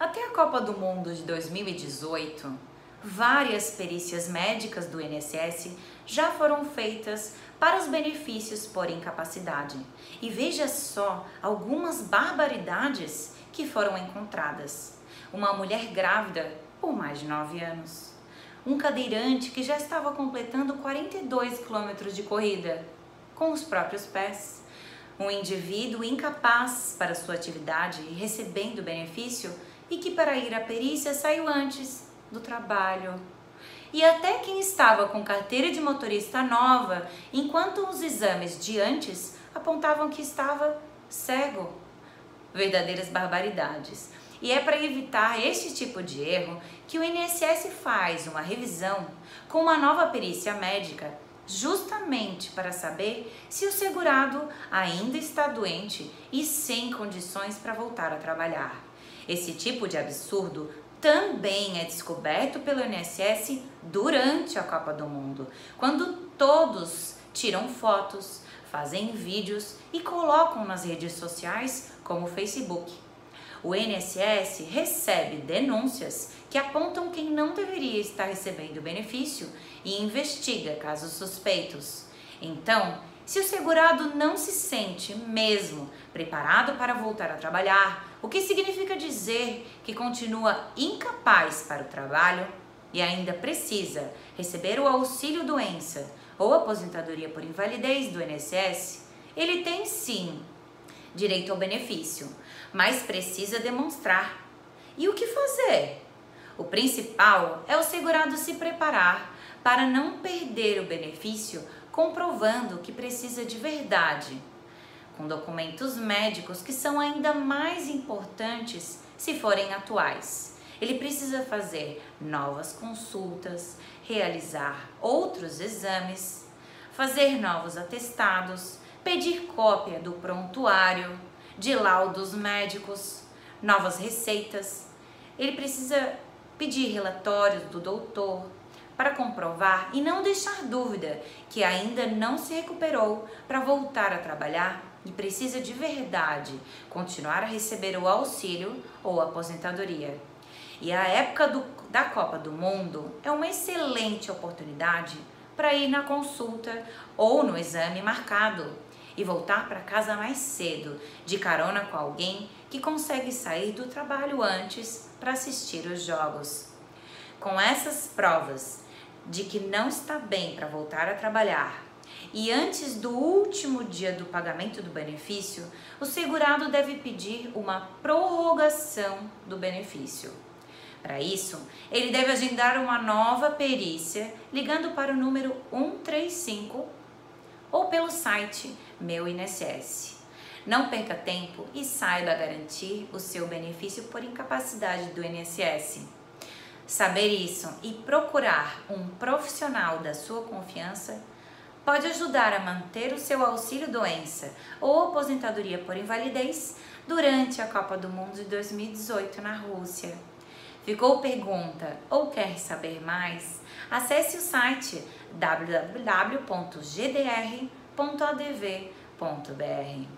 Até a Copa do Mundo de 2018, várias perícias médicas do INSS já foram feitas para os benefícios por incapacidade. E veja só algumas barbaridades que foram encontradas. Uma mulher grávida por mais de 9 anos. Um cadeirante que já estava completando 42 quilômetros de corrida com os próprios pés. Um indivíduo incapaz para sua atividade e recebendo benefício e que para ir à perícia saiu antes do trabalho. E até quem estava com carteira de motorista nova, enquanto os exames de antes apontavam que estava cego. Verdadeiras barbaridades. E é para evitar este tipo de erro que o INSS faz uma revisão com uma nova perícia médica, justamente para saber se o segurado ainda está doente e sem condições para voltar a trabalhar. Esse tipo de absurdo também é descoberto pelo INSS durante a Copa do Mundo, quando todos tiram fotos, fazem vídeos e colocam nas redes sociais como o Facebook. O INSS recebe denúncias que apontam quem não deveria estar recebendo benefício e investiga casos suspeitos. Então, se o segurado não se sente mesmo preparado para voltar a trabalhar, o que significa dizer que continua incapaz para o trabalho e ainda precisa receber o auxílio doença ou aposentadoria por invalidez do INSS, ele tem sim direito ao benefício, mas precisa demonstrar. E o que fazer? O principal é o segurado se preparar para não perder o benefício comprovando que precisa de verdade, com documentos médicos que são ainda mais importantes se forem atuais. Ele precisa fazer novas consultas, realizar outros exames, fazer novos atestados, pedir cópia do prontuário, de laudos médicos, novas receitas. Ele precisa pedir relatórios do doutor, para comprovar e não deixar dúvida que ainda não se recuperou para voltar a trabalhar e precisa de verdade continuar a receber o auxílio ou aposentadoria. E a época do, da Copa do Mundo é uma excelente oportunidade para ir na consulta ou no exame marcado e voltar para casa mais cedo, de carona com alguém que consegue sair do trabalho antes para assistir os jogos. Com essas provas de que não está bem para voltar a trabalhar e antes do último dia do pagamento do benefício, o segurado deve pedir uma prorrogação do benefício. Para isso, ele deve agendar uma nova perícia ligando para o número 135 ou pelo site Meu INSS. Não perca tempo e saiba garantir o seu benefício por incapacidade do INSS. Saber isso e procurar um profissional da sua confiança pode ajudar a manter o seu auxílio doença ou aposentadoria por invalidez durante a Copa do Mundo de 2018 na Rússia. Ficou pergunta ou quer saber mais? Acesse o site www.gdr.adv.br.